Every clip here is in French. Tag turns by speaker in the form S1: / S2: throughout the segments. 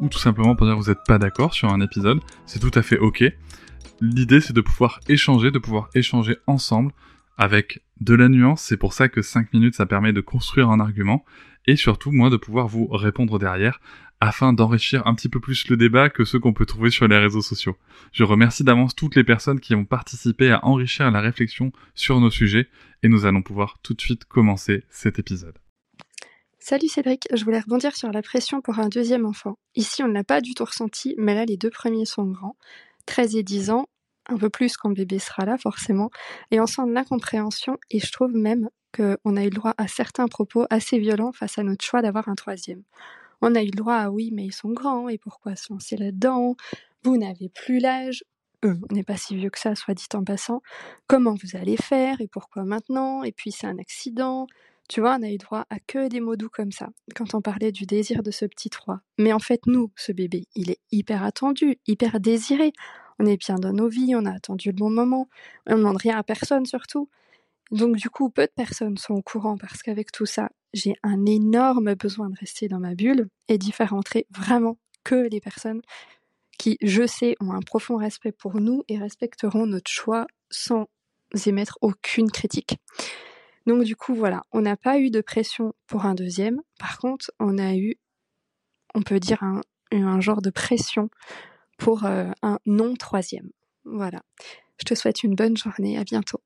S1: ou tout simplement pour dire que vous n'êtes pas d'accord sur un épisode, c'est tout à fait ok. L'idée c'est de pouvoir échanger, de pouvoir échanger ensemble avec de la nuance, c'est pour ça que 5 minutes ça permet de construire un argument, et surtout moi de pouvoir vous répondre derrière, afin d'enrichir un petit peu plus le débat que ceux qu'on peut trouver sur les réseaux sociaux. Je remercie d'avance toutes les personnes qui ont participé à enrichir la réflexion sur nos sujets, et nous allons pouvoir tout de suite commencer cet épisode.
S2: Salut Cédric, je voulais rebondir sur la pression pour un deuxième enfant. Ici on ne l'a pas du tout ressenti, mais là les deux premiers sont grands, 13 et 10 ans, un peu plus quand bébé sera là forcément, et on sent de l'incompréhension et je trouve même qu'on a eu le droit à certains propos assez violents face à notre choix d'avoir un troisième. On a eu le droit à oui mais ils sont grands et pourquoi se lancer là-dedans? Vous n'avez plus l'âge, euh, on n'est pas si vieux que ça, soit dit en passant. Comment vous allez faire et pourquoi maintenant? Et puis c'est un accident. Tu vois, on a eu droit à que des mots doux comme ça, quand on parlait du désir de ce petit roi. Mais en fait, nous, ce bébé, il est hyper attendu, hyper désiré on est bien dans nos vies, on a attendu le bon moment, on ne demande rien à personne surtout. Donc du coup, peu de personnes sont au courant parce qu'avec tout ça, j'ai un énorme besoin de rester dans ma bulle et d'y faire entrer vraiment que les personnes qui, je sais, ont un profond respect pour nous et respecteront notre choix sans émettre aucune critique. Donc du coup, voilà, on n'a pas eu de pression pour un deuxième. Par contre, on a eu, on peut dire, un, genre de pression pour euh, un non troisième. Voilà. Je te souhaite une bonne journée. À bientôt.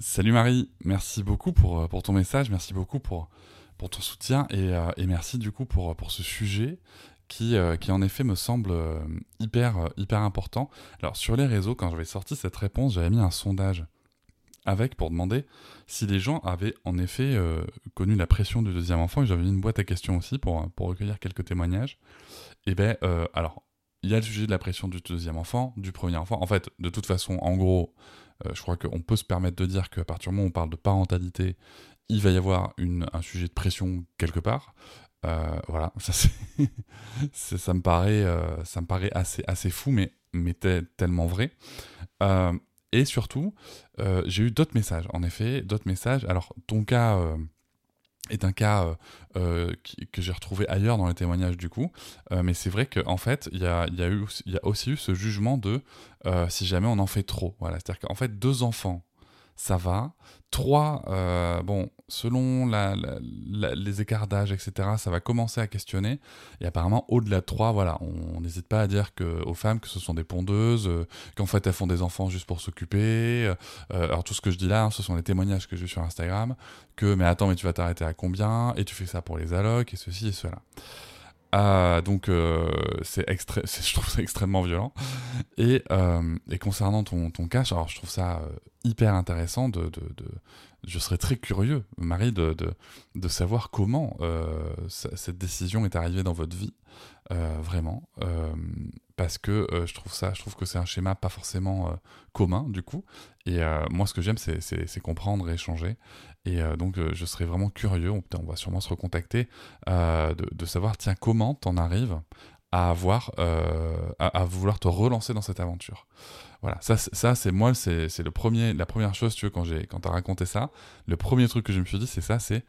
S1: Salut Marie, merci beaucoup pour, euh, pour ton message, merci beaucoup pour, ton soutien et, euh, et merci du coup pour ce sujet qui, qui en effet me semble hyper, hyper important. Alors sur les réseaux, quand j'avais sorti cette réponse, j'avais mis un sondage avec pour demander si les gens avaient en effet euh, connu la pression du deuxième enfant. J'avais mis une boîte à questions aussi pour, pour recueillir quelques témoignages. Et euh, alors, il y a le sujet de la pression du deuxième enfant, du premier enfant. En fait, de toute façon, en gros, euh, je crois qu'on peut se permettre de dire qu'à partir du moment où on parle de parentalité, il va y avoir une, un sujet de pression quelque part. Voilà, ça, ça, me paraît, ça me paraît assez, assez fou, mais, mais tellement vrai. Et surtout, euh, j'ai eu d'autres messages, en effet, d'autres messages. Alors, ton cas euh, est un cas euh, que j'ai retrouvé ailleurs dans les témoignages du coup, mais c'est vrai qu'en fait, il y a, y, a y a aussi eu ce jugement de si jamais on en fait trop. Voilà, c'est-à-dire qu'en fait, deux enfants ça va. 3, euh, bon, selon les écarts d'âge, etc., ça va commencer à questionner. Et apparemment, au-delà de 3, voilà, on n'hésite pas à dire que, aux femmes que ce sont des pondeuses, euh, qu'en fait elles font des enfants juste pour s'occuper. Euh, alors tout ce que je dis là, hein, ce sont les témoignages que j'ai sur Instagram, que mais attends, mais tu vas t'arrêter à combien? Et tu fais ça pour les allocs, et ceci et cela. Ah, donc c'est je trouve ça extrêmement violent. Et, et concernant ton, ton cas, alors je trouve ça hyper intéressant de, je serais très curieux, Marie, de, de, savoir comment euh, cette décision est arrivée dans votre vie, euh, vraiment, euh, parce que je trouve ça, je trouve que c'est un schéma pas forcément commun du coup, et moi ce que j'aime c'est comprendre et échanger, et donc je serais vraiment curieux, on, va sûrement se recontacter, de, savoir tiens comment t'en arrives à avoir, vouloir te relancer dans cette aventure. Voilà, ça, c'est moi, c'est la première chose, tu veux, quand j'ai, quand t'as raconté ça, le premier truc que je me suis dit, c'est ça, c'est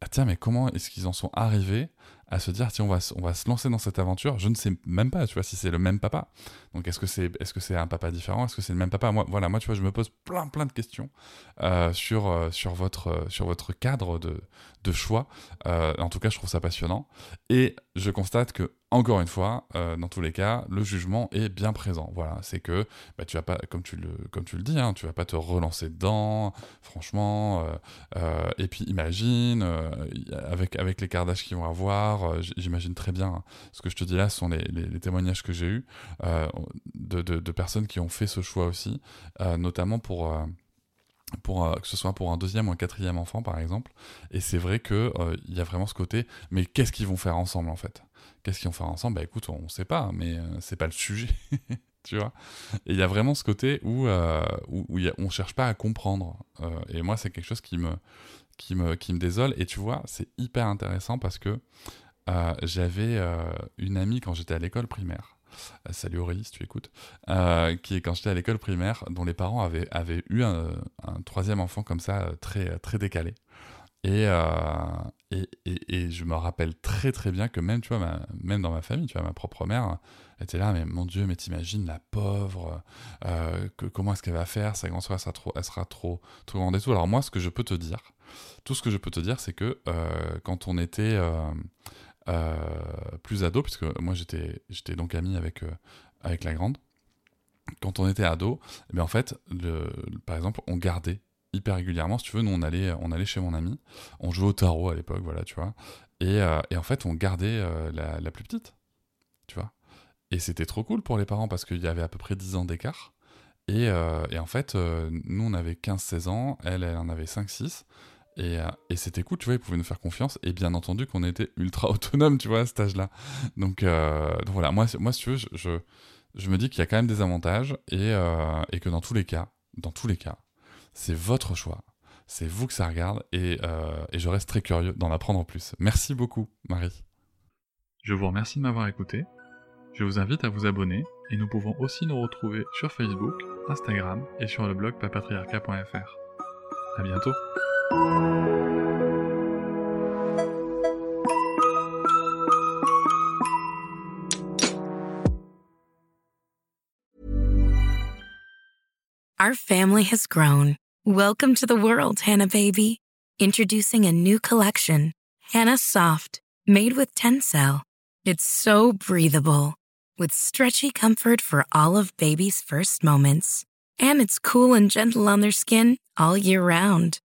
S1: ah, tiens, mais comment est-ce qu'ils en sont arrivés à se dire tiens, on va, on va se lancer dans cette aventure Je ne sais même pas, tu vois, si c'est le même papa. Donc, est-ce que c'est, est-ce que c'est un papa différent? Est-ce que c'est le même papa? Moi, voilà, moi, tu vois, je me pose plein, plein de questions euh, sur, euh, sur votre, euh, sur votre cadre de, de choix. en tout cas, je trouve ça passionnant. Et je constate que encore une fois, dans tous les cas, le jugement est bien présent. Voilà, c'est que bah, tu vas pas, comme tu le, comme tu le dis, hein, tu vas pas te relancer dedans, franchement. Et puis imagine, avec, avec les cardages qu'ils vont avoir, j'imagine très bien hein, ce que je te dis là, ce sont les, témoignages que j'ai eus de, de, personnes qui ont fait ce choix aussi, notamment pour que ce soit pour un deuxième ou un quatrième enfant par exemple. Et c'est vrai qu'il il y a vraiment ce côté, mais qu'est-ce qu'ils vont faire ensemble en fait? Qu'est-ce qu'ils vont faire ensemble? Bah écoute, on ne sait pas, mais euh, c'est pas le sujet. tu vois? Et il y a vraiment ce côté où, euh, où, on cherche pas à comprendre. Euh, et moi, c'est quelque chose qui me, qui, me, qui me désole. Et tu vois, c'est hyper intéressant parce que j'avais une amie quand j'étais à l'école primaire. Salut Aurélie, si tu écoutes. qui est quand j'étais à l'école primaire, dont les parents avaient, avaient eu un, troisième enfant comme ça, très, très décalé. Euh, et, et, et, je me rappelle très très bien que même, tu vois, même dans ma famille, tu vois, ma propre mère était là, mais mon Dieu, mais t'imagines la pauvre, euh, comment est-ce qu'elle va faire, sa grande soeur, elle sera trop, elle sera trop, trop grande et tout. Alors moi, ce que je peux te dire, tout ce que je peux te dire, c'est que euh, quand on était plus ado, puisque moi j'étais, donc ami avec, avec la grande, quand on était ado, eh en fait, le, par exemple, on gardait hyper régulièrement. Si tu veux, nous, on allait, on allait chez mon ami, on jouait au tarot à l'époque, voilà, tu vois. Et, euh, en fait, on gardait euh, la, plus petite, tu vois. Et c'était trop cool pour les parents parce qu'il y avait à peu près 10 ans d'écart. Et, euh, et, en fait, nous, on avait 15-16 ans, elle, elle en avait 5-6. Et, et c'était cool, tu vois, ils pouvaient nous faire confiance. Et bien entendu qu'on était ultra autonome, tu vois, à cet âge-là. Donc, donc, voilà, moi, moi, si tu veux, je, je, me dis qu'il y a quand même des avantages et, et que dans tous les cas, dans tous les cas, c'est votre choix. C'est vous que ça regarde euh, et, je reste très curieux d'en apprendre plus. Merci beaucoup, Marie.
S3: Je vous remercie de m'avoir écouté. Je vous invite à vous abonner et nous pouvons aussi nous retrouver sur Facebook, Instagram et sur le blog papatriarca.fr. À bientôt.
S4: Our family has grown. Welcome to the world, Hannah baby. Introducing a new collection, Hannah Soft, made with Tencel. It's so breathable, with stretchy comfort for all of baby's first moments. And it's cool and gentle on their skin all year round.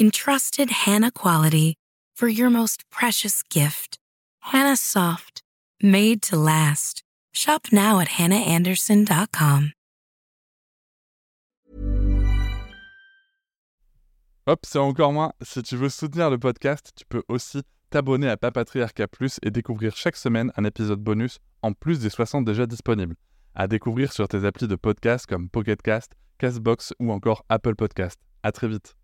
S4: Entrusted Hannah quality for your most precious gift. Hannah Soft, made to last. Shop now at hannahanderson.com.
S1: Hop, c'est encore moins. Si tu veux soutenir le podcast, tu peux aussi t'abonner à Papatriarca Plus et découvrir chaque semaine un épisode bonus en plus des 60 déjà disponibles. À découvrir sur tes applis de podcast comme Pocketcast, Castbox ou encore Apple Podcast. À très vite.